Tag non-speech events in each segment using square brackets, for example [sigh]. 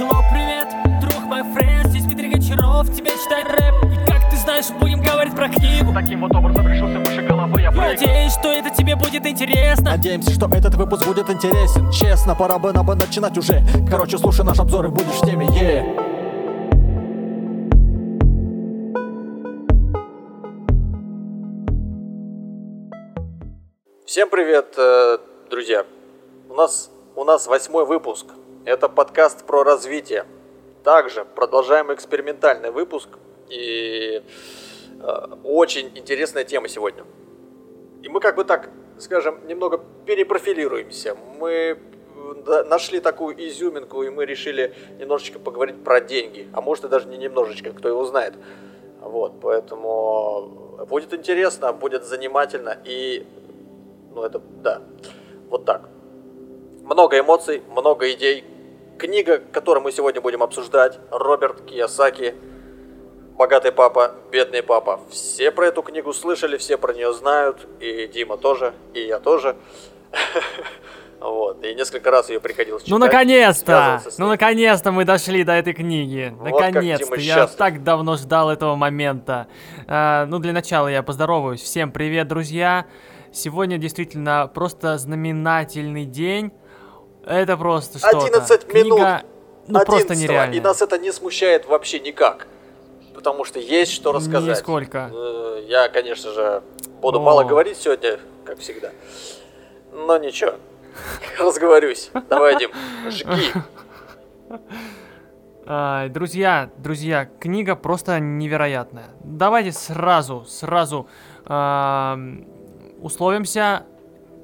Hello, привет, друг мой френд Здесь Дмитрий Гончаров, тебе читает рэп. И как ты знаешь, будем говорить про книгу. Таким вот образом решился выше головы я прыгну Надеюсь, что это тебе будет интересно. Надеемся, что этот выпуск будет интересен. Честно, пора бы нам бы начинать уже. Короче, слушай наш обзор и будешь в теме, е Всем привет, э, друзья! У нас, у нас восьмой выпуск. Это подкаст про развитие. Также продолжаем экспериментальный выпуск. И э, очень интересная тема сегодня. И мы как бы так, скажем, немного перепрофилируемся. Мы э, нашли такую изюминку, и мы решили немножечко поговорить про деньги. А может и даже не немножечко, кто его знает. Вот, поэтому будет интересно, будет занимательно и, ну это, да, вот так. Много эмоций, много идей. Книга, которую мы сегодня будем обсуждать, Роберт Киясаки «Богатый папа, бедный папа». Все про эту книгу слышали, все про нее знают, и Дима тоже, и я тоже. [laughs] Вот, и несколько раз ее приходилось читать. Ну наконец-то! Ну наконец-то мы дошли до этой книги. Вот наконец-то! Я счастлив. так давно ждал этого момента. А, ну, для начала я поздороваюсь. Всем привет, друзья! Сегодня действительно просто знаменательный день. Это просто что-то. 11 Книга, минут. Ну, просто 11-го, нереально. И нас это не смущает вообще никак. Потому что есть что рассказать. Нисколько. Э, Я, конечно же, буду О. мало говорить сегодня, как всегда. Но ничего. [laughs] Разговорюсь. Давай, Дим, жги. Друзья, друзья, книга просто невероятная. Давайте сразу, сразу ам, условимся.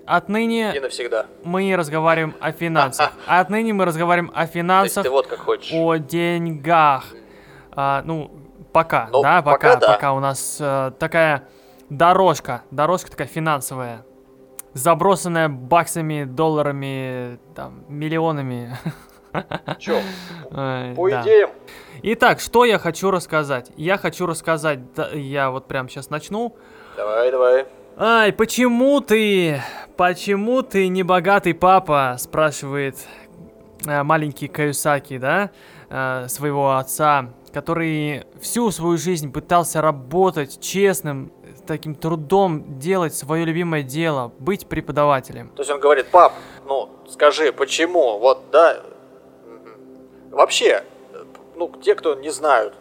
Отныне И навсегда. мы разговариваем о финансах. [laughs] А отныне мы разговариваем о То есть финансах, ты вот как хочешь. о деньгах. А, ну, пока, Ну, да, пока пока, да. пока у нас э, такая дорожка, дорожка такая финансовая, забросанная баксами, долларами, там, миллионами. [laughs] Чё, по да. идеям. Итак, что я хочу рассказать? Я хочу рассказать, да, я вот прям сейчас начну. Давай, давай. Ай, почему ты, почему ты не богатый папа? Спрашивает э, маленький Каюсаки, да, э, своего отца, который всю свою жизнь пытался работать честным, таким трудом делать свое любимое дело, быть преподавателем. То есть он говорит, пап, ну скажи, почему? Вот, да. Вообще, ну, те, кто не знают,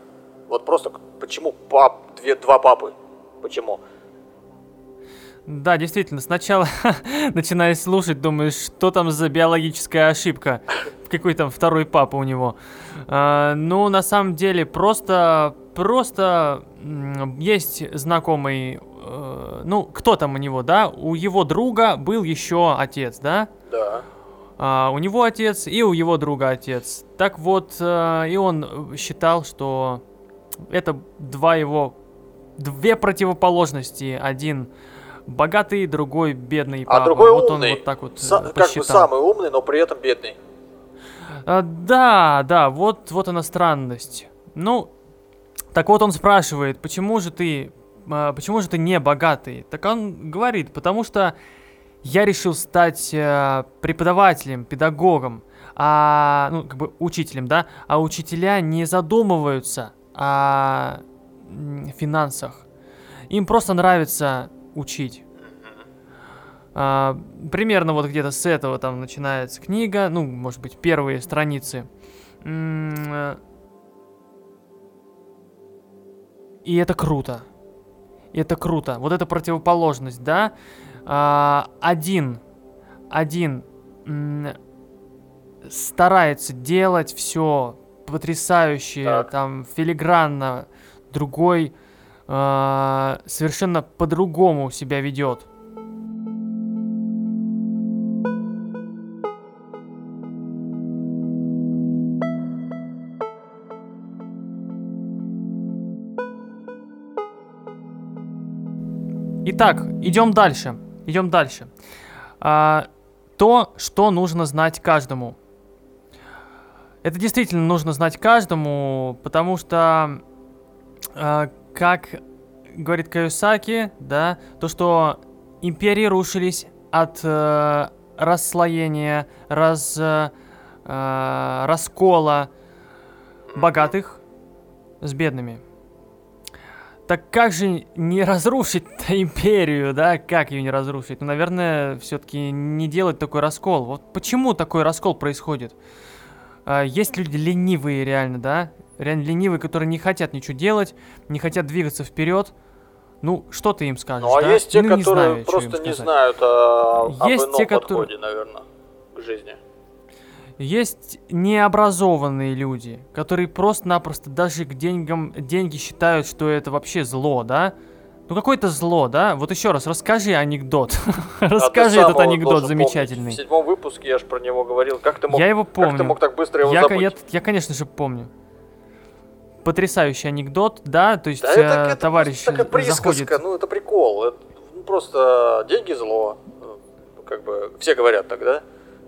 вот просто почему пап, две, два папы? Почему? Да, действительно, сначала [laughs] начинаешь слушать, думаешь, что там за биологическая ошибка, какой там второй папа у него. А, ну, на самом деле, просто, просто есть знакомый, э, ну, кто там у него, да? У его друга был еще отец, да? Да. А, у него отец и у его друга отец. Так вот, э, и он считал, что это два его, две противоположности. Один богатый, другой бедный. А другой вот умный. он вот так вот э, Са- как бы самый умный, но при этом бедный. А, да, да, вот, вот она странность. Ну, так вот он спрашивает, почему же ты, а, почему же ты не богатый? Так он говорит, потому что я решил стать э, преподавателем, педагогом, а, ну, как бы учителем, да, а учителя не задумываются о финансах. Им просто нравится учить. А, примерно вот где-то с этого там начинается книга, ну, может быть, первые страницы. И это круто. И это круто. Вот эта противоположность, да? А, один, один старается делать все потрясающе, Так. там, филигранно, другой а, совершенно по-другому себя ведет. Итак, идем дальше. Идем дальше. А, то, что нужно знать каждому. Это действительно нужно знать каждому, потому что, а, как говорит Каюсаки, да, то, что империи рушились от э, расслоения, раз, э, э, раскола, богатых с бедными. Так как же не разрушить-то [laughs] империю, да? Как ее не разрушить? Ну, наверное, все-таки не делать такой раскол. Вот почему такой раскол происходит? А, есть люди ленивые реально, да? Реально ленивые, которые не хотят ничего делать, не хотят двигаться вперед. Ну, что ты им скажешь, Ну а да? есть те, Ну, не которые знаю, что им просто не знают о, об Есть ином те, которые- подходе, наверное, к жизни. Есть необразованные люди, которые просто-напросто даже к деньгам, деньги считают, что это вообще зло, да? Ну какое-то зло, да? Вот еще раз, расскажи анекдот. [laughs] А Расскажи этот анекдот помнить. замечательный. В седьмом выпуске я же про него говорил. Как ты мог, Я его как помню. ты мог так быстро его Я, забыть? я, я, конечно же, помню. Потрясающий анекдот, да? То есть Да э, это, это товарищ такая присказка, заходит... ну это прикол. Это, ну, просто деньги зло. Ну, Как бы все говорят тогда.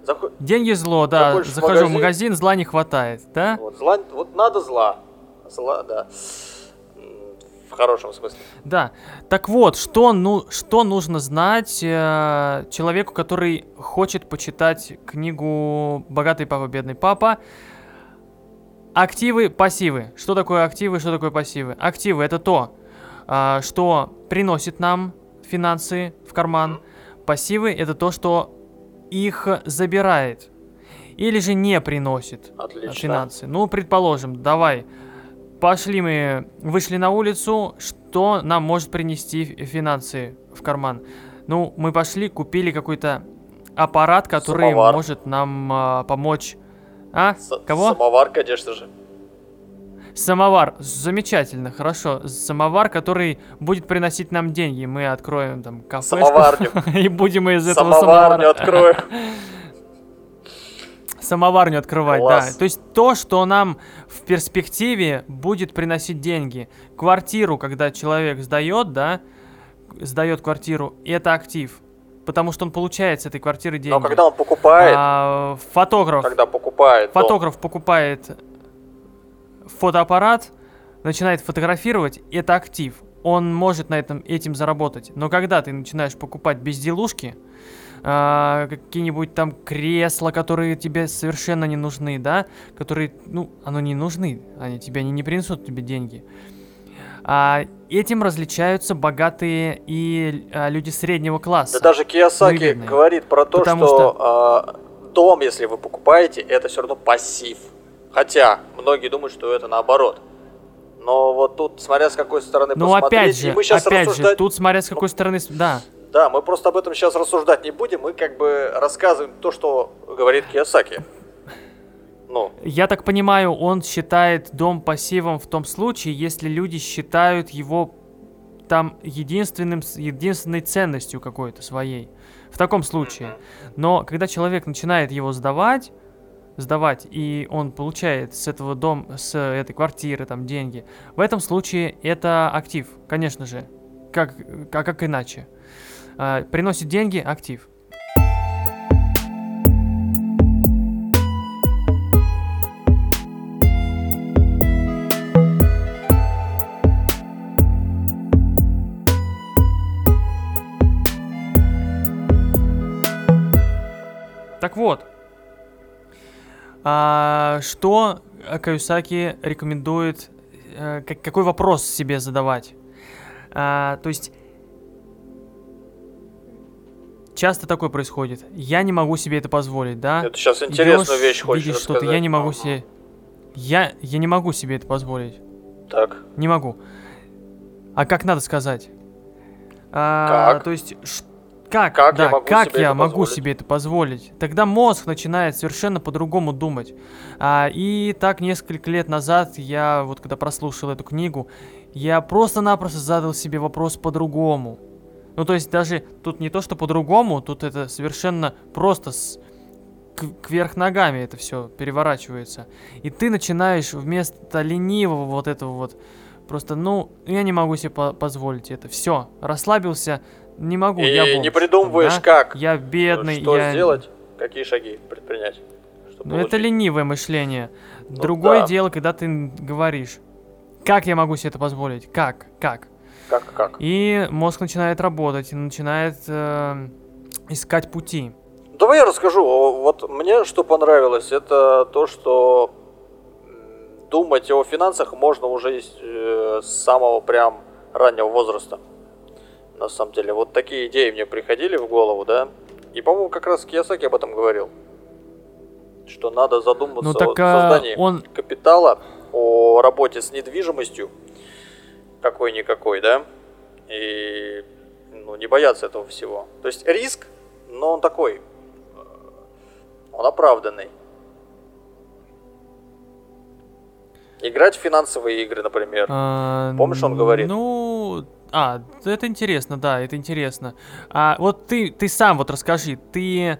Заход... Деньги зло, да. Заходишь в Захожу в магазин. магазин, зла не хватает, да? Вот, зла, вот надо зла. Зла, да. В хорошем смысле. Да. Так вот, что, ну, что нужно знать э, человеку, который хочет почитать книгу «Богатый папа, бедный папа»? Активы, пассивы. Что такое активы, что такое пассивы? Активы это то, а, что приносит нам финансы в карман. Пассивы это то, что их забирает. Или же не приносит Отлично. финансы. Ну, предположим, давай. Пошли мы, вышли на улицу, что нам может принести финансы в карман? Ну, мы пошли, купили какой-то аппарат, который Самовар. может нам а, помочь. А? С- Кого? Самовар, конечно же. Самовар. Замечательно, хорошо. Самовар, который будет приносить нам деньги. Мы откроем там кафешку. Самоварню. [laughs] И будем из этого Самоварню самовара... открою. [laughs] самоварню открывать, Класс. да. То есть то, что нам в перспективе будет приносить деньги. Квартиру, когда человек сдает, да, сдает квартиру, это актив. Потому что он получает с этой квартиры деньги. Но когда он покупает, А, фотограф, когда покупает, фотограф покупает фотоаппарат, начинает фотографировать, это актив. Он может на этом этим заработать. Но когда ты начинаешь покупать безделушки, а, какие-нибудь там кресла, которые тебе совершенно не нужны, да, которые, ну, оно не нужны, они тебе они не принесут тебе деньги. А, этим различаются богатые и а, люди среднего класса. Да даже Кiyosaki Выгодные. говорит про то, Потому что, а, дом, если вы покупаете, это все равно пассив. Хотя многие думают, что это наоборот. Но вот тут, смотря с какой стороны Ну, посмотреть, опять же, мы сейчас опять же, рассуждать... тут смотря с какой стороны, да, Да, мы просто об этом сейчас рассуждать не будем, мы как бы рассказываем то, что говорит Кiyosaki. Ну, Я так понимаю, он считает дом пассивом в том случае, если люди считают его там единственным, единственной ценностью какой-то своей. В таком случае. Но когда человек начинает его сдавать, сдавать, и он получает с этого дома, с этой квартиры там деньги, в этом случае это актив, конечно же. Как, а как иначе? А, приносит деньги, актив. А, что Каюсаки рекомендует, э, как- какой вопрос себе задавать? А, то есть часто такое происходит. Я не могу себе это позволить, да? это сейчас интересную Идёшь, вещь хочешь видишь что-то, я не могу себе, я я не могу себе это позволить. Так, Не могу. А как надо сказать? А, Как? То есть, ш- как, Как я да, могу как себе я это могу позволить? себе это позволить? Тогда мозг начинает совершенно по-другому думать. А, и так несколько лет назад я, вот когда прослушал эту книгу, я просто-напросто задал себе вопрос по-другому. Ну, то есть даже тут не то, что по-другому, тут это совершенно просто с кверх ногами это все переворачивается. И ты начинаешь вместо ленивого вот этого вот просто, ну, я не могу себе по- позволить это. Все, расслабился, не могу, и я бомж, не придумываешь, да? как, Я бедный, что я... сделать, какие шаги предпринять. Ну, это ленивое мышление. Ну Другое да. дело, когда ты говоришь, как я могу себе это позволить? Как? Как? Как, как? И мозг начинает работать, начинает э, искать пути. Давай я расскажу. Вот мне что понравилось, это то, что думать о финансах можно уже э, с самого прям раннего возраста. На самом деле, вот такие идеи мне приходили в голову, да. И, по-моему, как раз Кiyosaki об этом говорил. Что надо задуматься Ну о так а, создании он... капитала, о работе с недвижимостью, какой-никакой, да, и ну, не бояться этого всего. То есть риск, но он такой, э, он оправданный. Играть в финансовые игры, например. а, Помнишь, он говорит? Ну... А, это интересно, да, это интересно. А вот ты, ты сам вот расскажи, ты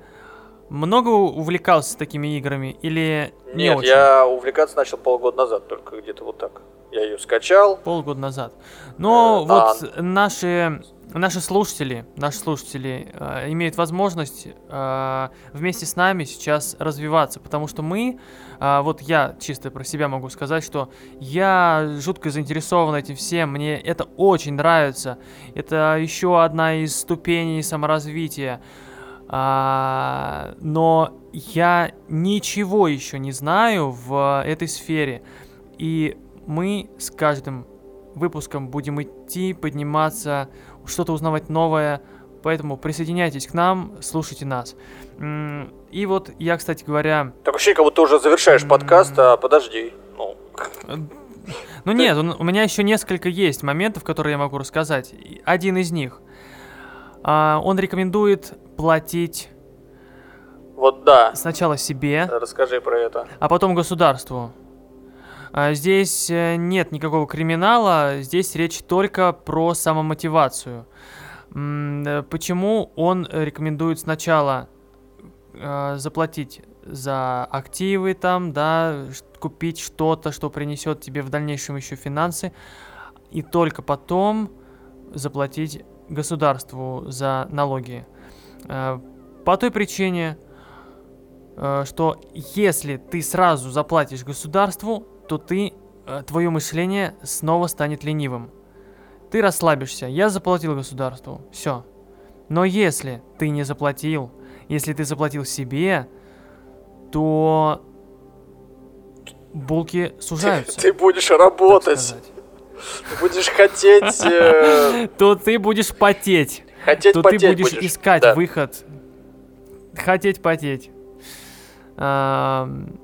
много увлекался такими играми или не Нет, очень? я увлекаться начал полгода назад, только где-то вот так. Я ее скачал. Полгода назад. Но Э, вот наши, наши слушатели, наши слушатели э, имеют возможность э, вместе с нами сейчас развиваться, потому что мы, э, вот я чисто про себя могу сказать, что я жутко заинтересован этим всем, мне это очень нравится, это еще одна из ступеней саморазвития. А, но я ничего еще не знаю в этой сфере. И мы с каждым выпуском будем идти, подниматься, что-то узнавать новое. Поэтому присоединяйтесь к нам, слушайте нас. И вот я, кстати говоря... Так ощущение, как будто уже завершаешь подкаст, а подожди. Ну, Ну нет, у меня еще несколько есть моментов, которые я могу рассказать. Один из них. А, Он рекомендует платить вот да. сначала себе, Расскажи про это. а потом государству. А, Здесь э, нет никакого криминала, здесь речь только про самомотивацию. Э, Почему он рекомендует сначала э, заплатить за активы там, да, купить что-то, что принесет тебе в дальнейшем еще финансы, и только потом заплатить государству за налоги. Э, По той причине, э, что если ты сразу заплатишь государству, то ты, э, твое мышление снова станет ленивым. Ты расслабишься. Я заплатил государству. Все. Но если ты не заплатил, если ты заплатил себе, то булки сужаются. Ты будешь работать. Ты будешь хотеть... э, [laughs] То ты будешь потеть. Хотеть то потеть ты будешь, искать Да. выход. Хотеть потеть. Ам,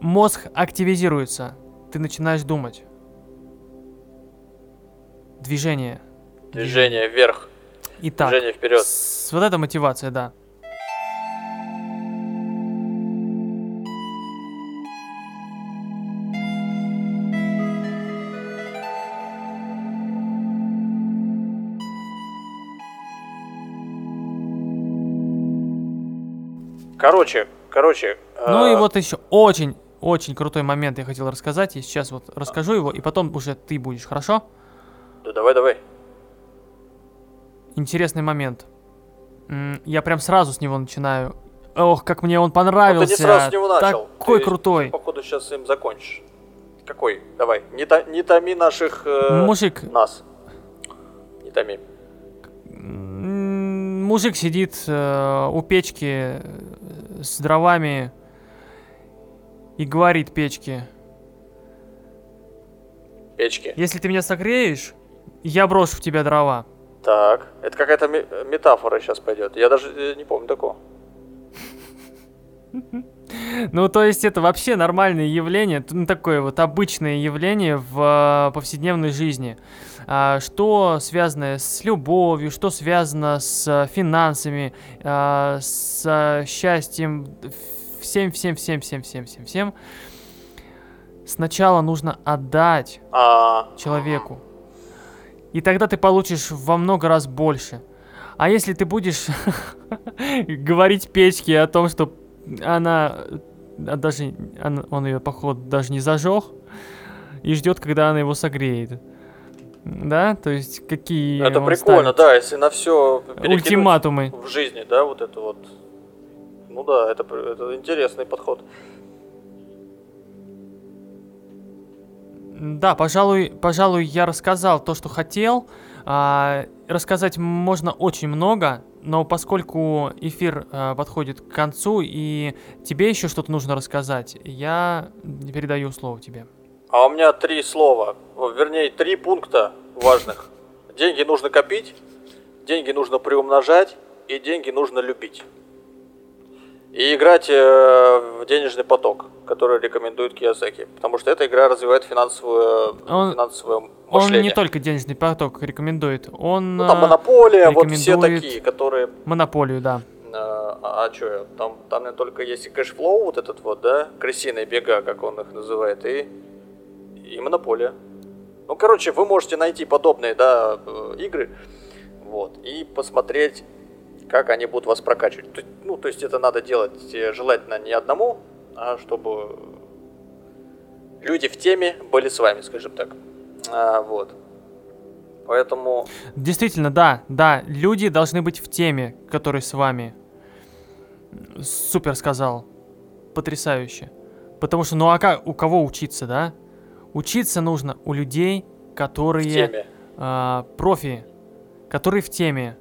Мозг активизируется. Ты начинаешь думать. Движение. Движение вверх, Итак, движение вперед. с- вот эта мотивация, да. Короче, короче. Ну и э, вот еще очень, очень крутой момент я хотел рассказать. Я сейчас вот расскажу его, и потом уже ты будешь, хорошо? Да давай, давай. Интересный момент. Я прям сразу с него начинаю. Ох, как мне он Ну, понравился. ты не сразу с него начал. Такой Ты, крутой. Походу сейчас им закончишь. Какой? Давай. Не, то- не томи наших... э, Мужик, Нас. Не томи. мужик сидит э, у печки э, с дровами и говорит печке, Печки. если ты меня согреешь, я брошу в тебя дрова. Так. Это какая-то ме- метафора сейчас пойдет. Я даже э, не помню такого. Ну, то есть это вообще нормальное явление, ну, такое вот обычное явление в э, повседневной жизни. А, что связано с любовью, что связано с э, финансами, с счастьем, всем, всем, всем, всем, всем, всем, всем. Сначала нужно отдать А, человеку. И тогда ты получишь во много раз больше. А если ты будешь [laughs] говорить печке о том, что она а даже она- он ее походу даже не зажег и ждет, когда она его согреет. Да, то есть какие это он прикольно, ставит да, если на все ультиматумы. в жизни, да, вот это вот. Ну да, это, это интересный подход. Да, пожалуй, пожалуй, я рассказал то, что хотел. А, рассказать можно очень много, но поскольку эфир э, подходит к концу и тебе еще что-то нужно рассказать, я передаю слово тебе. А у меня три слова, вернее, три пункта важных. Деньги нужно копить, деньги нужно приумножать и деньги нужно любить. И играть э, в денежный поток, который рекомендует Кiyosaki. Потому что эта игра развивает финансовую, Он- финансовое Он мышление. не только денежный поток рекомендует, он Ну, там э, монополия, вот все такие, которые... монополию, да. э, а что, там, там только есть и Cashflow вот этот вот, да, крысиные бега, как он их называет, и, и монополия. Ну, короче, вы можете найти подобные, да, игры, вот, и посмотреть, как они будут вас прокачивать. То- ну, то есть это надо делать э, желательно не одному, а чтобы люди в теме были с вами, скажем так. А, вот. Поэтому Действительно, да, да, люди должны быть в теме, которые с вами. Супер сказал. Потрясающе. Потому что, ну а как, у кого учиться, да? Учиться нужно у людей, в которые теме. а, профи, которые в теме.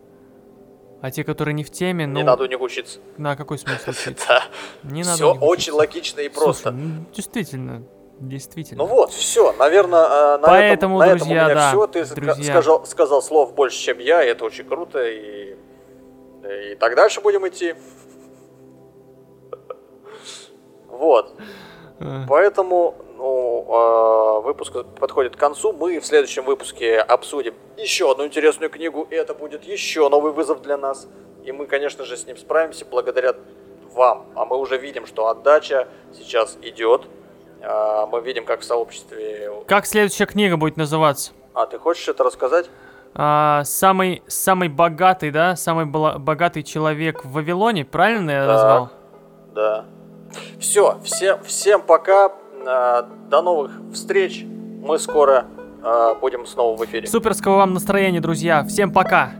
А те, которые не в теме, ну, Не надо у них учиться. на какой смысл [laughs] учиться? Не надо Все очень логично и просто. Ну, действительно, действительно. Ну вот, все, наверное, на Поэтому, этом, на этом у друзья, меня да, все. Ты друзья. сказал, сказал слов больше, чем я, и это очень круто. И, и так дальше будем идти. [laughs] Вот. Э, Поэтому ну, а, выпуск подходит к концу. Мы в следующем выпуске обсудим еще одну интересную книгу. И это будет еще новый вызов для нас. И мы, конечно же, с ним справимся благодаря вам. А мы уже видим, что отдача сейчас идет. А, Мы видим, как в сообществе... Как следующая книга будет называться? А ты хочешь это рассказать? А, самый, самый богатый, да, самый богатый человек в Вавилоне, правильно я Так. назвал? Да. Все, всем, всем пока. А, До новых встреч. Мы скоро а, будем снова в эфире. Суперского вам настроения, друзья. Всем пока.